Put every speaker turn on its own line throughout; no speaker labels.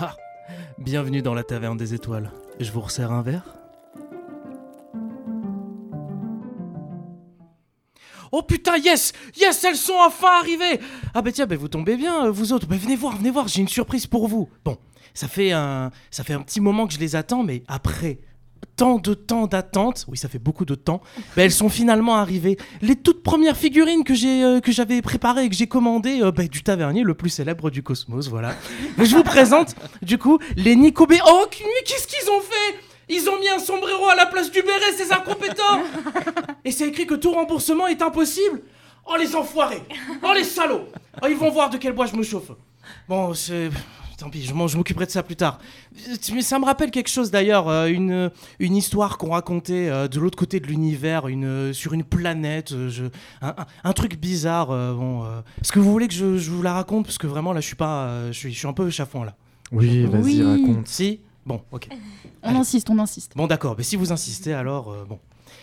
Ah, bienvenue dans la taverne des étoiles. Je vous resserre un verre? Oh putain, yes Yes, elles sont enfin arrivées Ah bah tiens, bah vous tombez bien, euh, vous autres. Bah venez voir, venez voir, j'ai une surprise pour vous. Bon, ça fait un, ça fait un petit moment que je les attends, mais après tant de temps d'attente, oui ça fait beaucoup de temps, elles sont finalement arrivées. Les toutes premières figurines que euh, j'avais préparées et que j'ai commandées euh, bah, du tavernier le plus célèbre du cosmos, voilà. Mais je vous présente du coup les Nico B. Oh qu'est-ce qu'ils ont fait? Ils ont mis un sombrero à la place du béret, ces incompétents Et c'est écrit que tout remboursement est impossible Oh les enfoirés Oh les salauds Oh ils vont voir de quel bois je me chauffe. Bon, c'est... Tant pis, je m'occuperai de ça plus tard. Mais ça me rappelle quelque chose d'ailleurs, euh, une, une histoire qu'on racontait euh, de l'autre côté de l'univers, une, euh, sur une planète, euh, je- un, un- un truc bizarre. euh, bon, euh. Est-ce que vous voulez que je, je vous la raconte? Parce que vraiment là, je suis pas, euh, je suis, je suis un peu chafouin là.
Oui, vas-y,
Oui.
raconte.
Si? Bon, ok.
On
Allez.
insiste, on insiste.
Bon, d'accord, mais si vous insistez, alors euh, bon.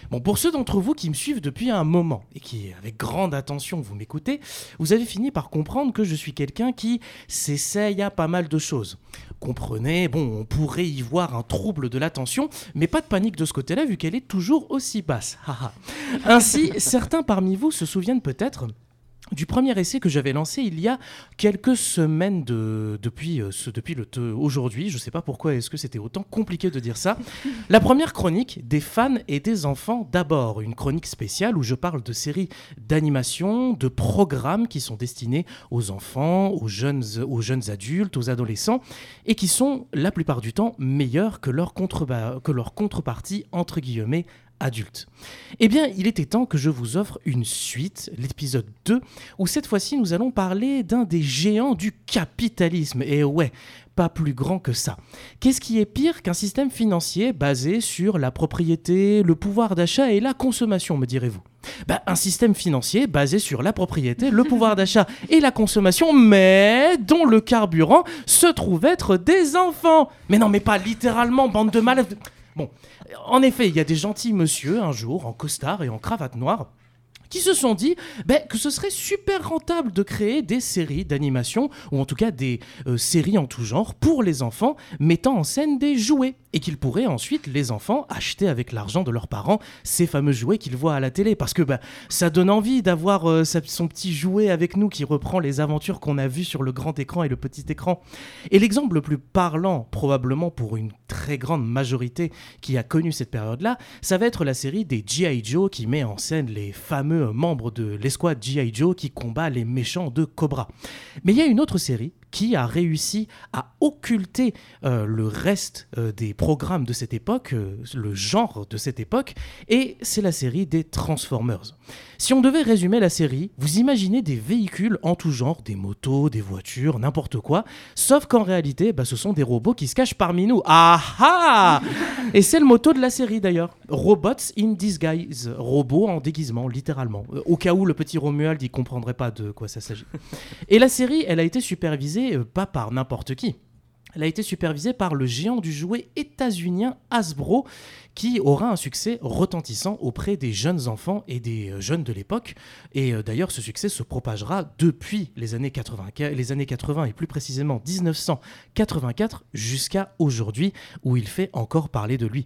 Bon, pour ceux d'entre vous qui me suivent depuis un moment et qui, avec grande attention, vous m'écoutez, vous avez fini par comprendre que je suis quelqu'un qui s'essaye à pas mal de choses. Comprenez, bon, on pourrait y voir un trouble de l'attention, mais pas de panique de ce côté-là vu qu'elle est toujours aussi basse. Ainsi, certains parmi vous se souviennent peut-être du premier essai que j'avais lancé il y a quelques semaines de, depuis, euh, ce, depuis le aujourd'hui. Je ne sais pas pourquoi est-ce que c'était autant compliqué de dire ça. La première chronique des fans et des enfants d'abord. Une chronique spéciale où je parle de séries d'animation, de programmes qui sont destinés aux enfants, aux jeunes, aux jeunes adultes, aux adolescents et qui sont la plupart du temps meilleurs que leur, que leur contrepartie entre guillemets adulte. Eh bien, il était temps que je vous offre une suite, l'épisode 2, où cette fois-ci nous allons parler d'un des géants du capitalisme. Et ouais, pas plus grand que ça. Qu'est-ce qui est pire qu'un système financier basé sur la propriété, le pouvoir d'achat et la consommation, me direz-vous? Bah, un système financier basé sur la propriété, le pouvoir d'achat et la consommation, mais dont le carburant se trouve être des enfants. Mais non, mais pas littéralement, bande de malades. Bon, en effet, il y a des gentils monsieur, un jour, en costard et en cravate noire, qui se sont dit ben, que ce serait super rentable de créer des séries d'animation, ou en tout cas des euh, séries en tout genre, pour les enfants, mettant en scène des jouets, et qu'ils pourraient ensuite, les enfants, acheter avec l'argent de leurs parents ces fameux jouets qu'ils voient à la télé, parce que ben, ça donne envie d'avoir euh, son petit jouet avec nous qui reprend les aventures qu'on a vues sur le grand écran et le petit écran. Et l'exemple le plus parlant, probablement pour une très grande majorité qui a connu cette période-là, ça va être la série des G.I. Joe qui met en scène les fameux membres de l'escouade G.I. Joe qui combat les méchants de Cobra. Mais il y a une autre série qui a réussi à occulter euh, le reste euh, des programmes de cette époque, euh, le genre de cette époque, et c'est la série des Transformers. Si on devait résumer la série, vous imaginez des véhicules en tout genre, des motos, des voitures, n'importe quoi, sauf qu'en réalité, bah, ce sont des robots qui se cachent parmi nous. Ah ah Et c'est le motto de la série d'ailleurs. Robots in disguise. Robots en déguisement, littéralement. Au cas où le petit Romuald, il comprendrait pas de quoi ça s'agit. Et la série, elle a été supervisée euh, pas par n'importe qui. Elle a été supervisée par le géant du jouet états-unien Hasbro, qui aura un succès retentissant auprès des jeunes enfants et des euh, jeunes de l'époque. Et euh, d'ailleurs, ce succès se propagera depuis les années 80, les années 80 et plus précisément 1984 jusqu'à aujourd'hui, où il fait encore parler de lui.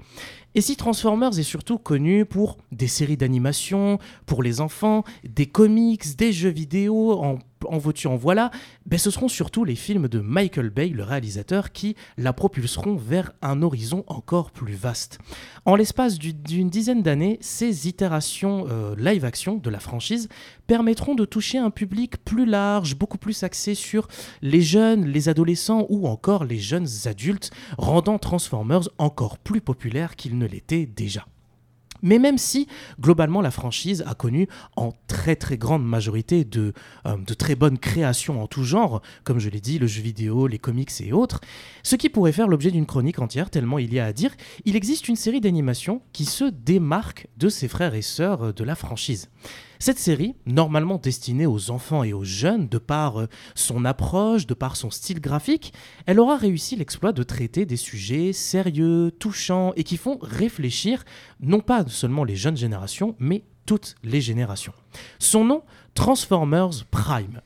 Et si Transformers est surtout connu pour des séries d'animation, pour les enfants, des comics, des jeux vidéo, en, en veux-tu, en voilà, ben ce seront surtout les films de Michael Bay, le réalisateur, qui la propulseront vers un horizon encore plus vaste. En l'espace du- d'une dizaine d'années, ces itérations euh, live-action de la franchise permettront de toucher un public plus large, beaucoup plus axé sur les jeunes, les adolescents ou encore les jeunes adultes, rendant Transformers encore plus populaire qu'il ne l'était déjà. Mais même si, globalement, la franchise a connu en très très grande majorité de, euh, de très bonnes créations en tout genre, comme je l'ai dit, le jeu vidéo, les comics et autres, ce qui pourrait faire l'objet d'une chronique entière, tellement il y a à dire, il existe une série d'animations qui se démarque de ses frères et sœurs euh, de la franchise. Cette série, normalement destinée aux enfants et aux jeunes, de par euh, son approche, de par son style graphique, elle aura réussi l'exploit de traiter des sujets sérieux, touchants et qui font réfléchir non pas seulement les jeunes générations, mais toutes les générations. Son nom, Transformers Prime.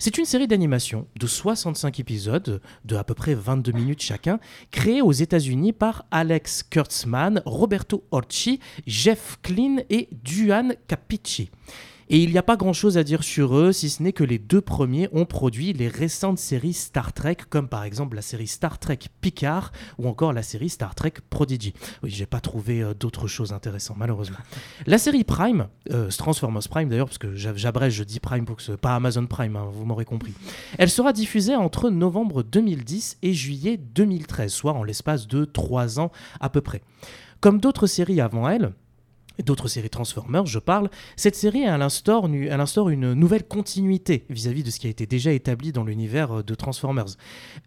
C'est une série d'animation de 65 épisodes de à peu près 22 minutes chacun, créée aux États-Unis par Alex Kurtzman, Roberto Orci, Jeff Klein et Duane Capici. Et il n'y a pas grand-chose à dire sur eux, si ce n'est que les deux premiers ont produit les récentes séries Star Trek, comme par exemple la série Star Trek Picard ou encore la série Star Trek Prodigy. Oui, j'ai pas trouvé euh, d'autres choses intéressantes, malheureusement. La série Prime, euh, Transformers Prime d'ailleurs, parce que j'abrège, je dis Prime pour que ce pas Amazon Prime, hein, vous m'aurez compris. Elle sera diffusée entre novembre 2010 et juillet 2013, soit en l'espace de trois ans à peu près. Comme d'autres séries avant elle, d'autres séries Transformers, je parle, cette série elle instaure, une nouvelle continuité vis-à-vis de ce qui a été déjà établi dans l'univers euh, de Transformers.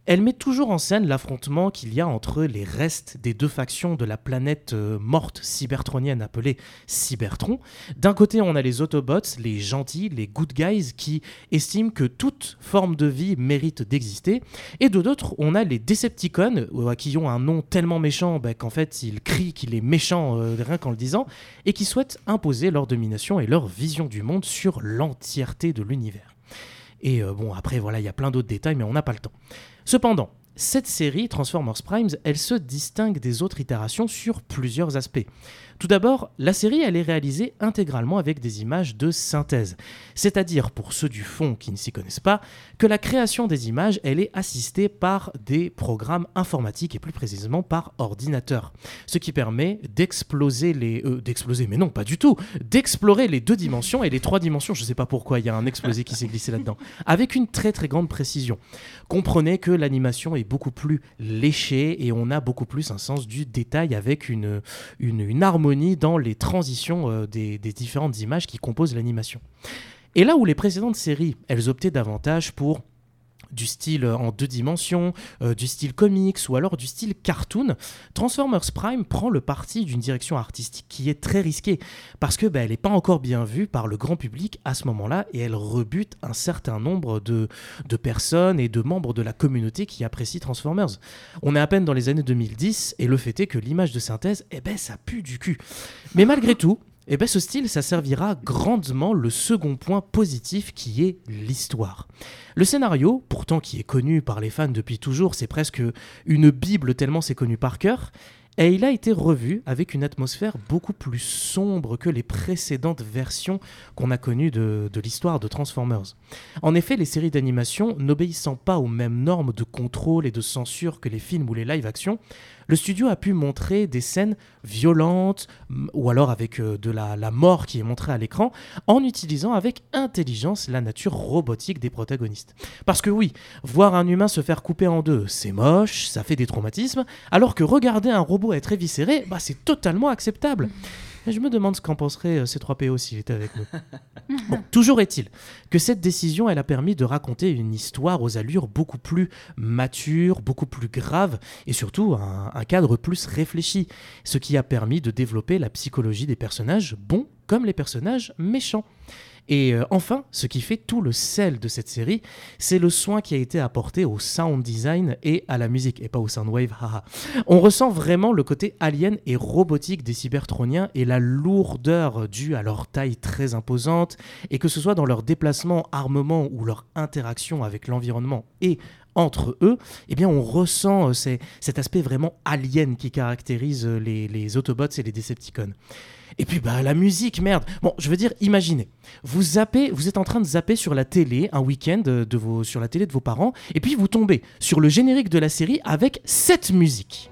Elle met toujours en scène l'affrontement qu'il y a entre les restes des deux factions de la planète euh, morte cybertronienne appelée Cybertron. D'un côté, on a les Autobots, les gentils, les good guys qui estiment que toute forme de vie mérite d'exister, et de d'autres, on a les Decepticons euh, qui ont un nom tellement méchant bah, qu'en fait, ils crient qu'il est méchant rien qu'en le disant et qui souhaitent imposer leur domination et leur vision du monde sur l'entièreté de l'univers. Et euh, bon, après, voilà, il y a plein d'autres détails, mais on n'a pas le temps. Cependant, cette série, Transformers Primes, elle se distingue des autres itérations sur plusieurs aspects. Tout d'abord, la série elle est réalisée intégralement avec des images de synthèse, c'est-à-dire pour ceux du fond qui ne s'y connaissent pas, que la création des images elle est assistée par des programmes informatiques et plus précisément par ordinateur, ce qui permet d'exploser les euh, d'exploser mais non pas du tout, d'explorer les deux dimensions et les trois dimensions, je ne sais pas pourquoi il y a un explosé qui s'est glissé là-dedans, avec une très très grande précision. Comprenez que l'animation est beaucoup plus léchée et on a beaucoup plus un sens du détail avec une, une, une harmonie dans les transitions euh, des, des différentes images qui composent l'animation. Et là où les précédentes séries, elles optaient davantage pour du style en deux dimensions, euh, du style comics ou alors du style cartoon, Transformers Prime prend le parti d'une direction artistique qui est très risquée parce que bah, elle n'est pas encore bien vue par le grand public à ce moment-là et elle rebute un certain nombre de, de personnes et de membres de la communauté qui apprécient Transformers. On est à peine dans les années 2010 et le fait est que l'image de synthèse, eh ben, ça pue du cul. Mais malgré tout, et eh bien ce style, ça servira grandement le second point positif qui est l'histoire. Le scénario, pourtant qui est connu par les fans depuis toujours, c'est presque une bible tellement c'est connu par cœur, et il a été revu avec une atmosphère beaucoup plus sombre que les précédentes versions qu'on a connues de, l'histoire de Transformers. En effet, les séries d'animation, n'obéissant pas aux mêmes normes de contrôle et de censure que les films ou les live-action, le studio a pu montrer des scènes violentes ou alors avec euh, de la, mort qui est montrée à l'écran en utilisant avec intelligence la nature robotique des protagonistes. Parce que oui, voir un humain se faire couper en deux, c'est moche, ça fait des traumatismes, alors que regarder un robot être éviscéré, bah, c'est totalement acceptable je me demande ce qu'en penserait euh, C3PO s'il était avec nous. bon, toujours est-il que cette décision, elle a permis de raconter une histoire aux allures beaucoup plus matures, beaucoup plus graves, et surtout un, un cadre plus réfléchi, ce qui a permis de développer la psychologie des personnages bons comme les personnages méchants. Et euh, enfin, ce qui fait tout le sel de cette série, c'est le soin qui a été apporté au sound design et à la musique, et pas au soundwave, haha. On ressent vraiment le côté alien et robotique des cybertroniens et la lourdeur due à leur taille très imposante, et que ce soit dans leur déplacement, armement ou leur interaction avec l'environnement et entre eux, eh bien on ressent euh, cet aspect vraiment alien qui caractérise euh, les, Autobots et les Decepticons. Et puis bah la musique, merde. Bon, je veux dire, imaginez, vous zappez, vous êtes en train de zapper sur la télé un week-end vos, sur la télé de vos parents, et puis vous tombez sur le générique de la série avec cette musique.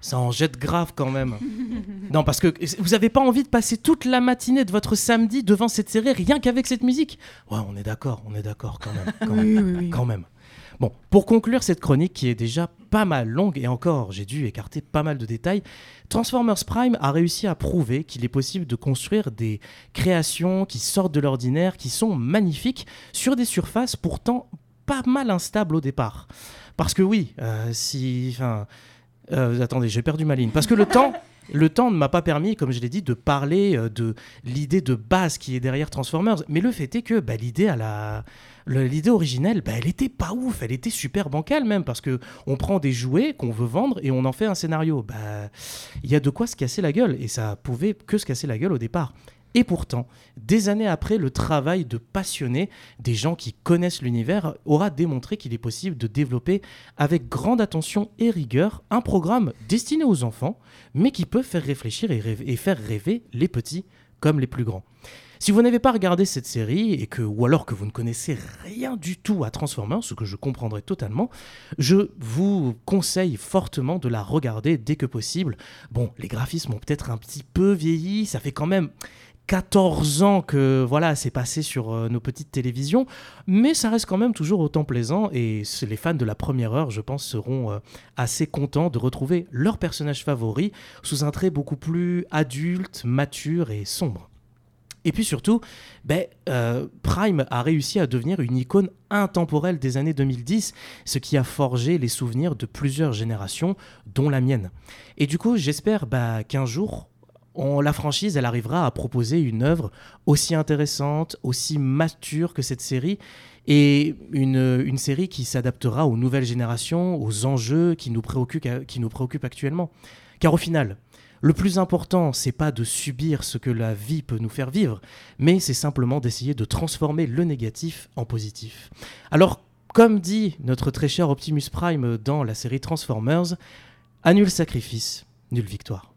Ça en jette grave quand même. non, parce que vous n'avez pas envie de passer toute la matinée de votre samedi devant cette série rien qu'avec cette musique? Ouais, on est d'accord, on est d'accord quand même. Quand, même, quand même. Bon, pour conclure cette chronique qui est déjà pas mal longue, et encore, j'ai dû écarter pas mal de détails, Transformers Prime a réussi à prouver qu'il est possible de construire des créations qui sortent de l'ordinaire, qui sont magnifiques, sur des surfaces pourtant pas mal instables au départ. Parce que oui, euh, si... Enfin, euh, attendez, j'ai perdu ma ligne. Parce que le temps... Le temps ne m'a pas permis, comme je l'ai dit, de parler euh, de l'idée de base qui est derrière Transformers. Mais le fait est que bah, l'idée à la, l'idée originelle, bah, elle était pas ouf, elle était super bancale même, parce que on prend des jouets qu'on veut vendre et on en fait un scénario. Bah, il y a de quoi se casser la gueule, et ça pouvait que se casser la gueule au départ. Et pourtant, des années après, le travail de passionnés, des gens qui connaissent l'univers, aura démontré qu'il est possible de développer avec grande attention et rigueur un programme destiné aux enfants, mais qui peut faire réfléchir et, faire rêver les petits comme les plus grands. Si vous n'avez pas regardé cette série, et que, ou alors que vous ne connaissez rien du tout à Transformers, ce que je comprendrai totalement, je vous conseille fortement de la regarder dès que possible. Bon, les graphismes ont peut-être un petit peu vieilli, ça fait quand même 14 ans que voilà, c'est passé sur euh, nos petites télévisions, mais ça reste quand même toujours autant plaisant et les fans de la première heure, je pense, seront euh, assez contents de retrouver leur personnage favori sous un trait beaucoup plus adulte, mature et sombre. Et puis surtout, ben, euh, Prime a réussi à devenir une icône intemporelle des années 2010, ce qui a forgé les souvenirs de plusieurs générations, dont la mienne. Et du coup, j'espère bah, qu'un jour, on, la franchise, elle arrivera à proposer une œuvre aussi intéressante, aussi mature que cette série, et une, série qui s'adaptera aux nouvelles générations, aux enjeux qui nous préoccupent, qui nous préoccupent actuellement. Car au final, le plus important, c'est pas de subir ce que la vie peut nous faire vivre, mais c'est simplement d'essayer de transformer le négatif en positif. Alors, comme dit notre très cher Optimus Prime dans la série Transformers, à nul sacrifice, nulle victoire.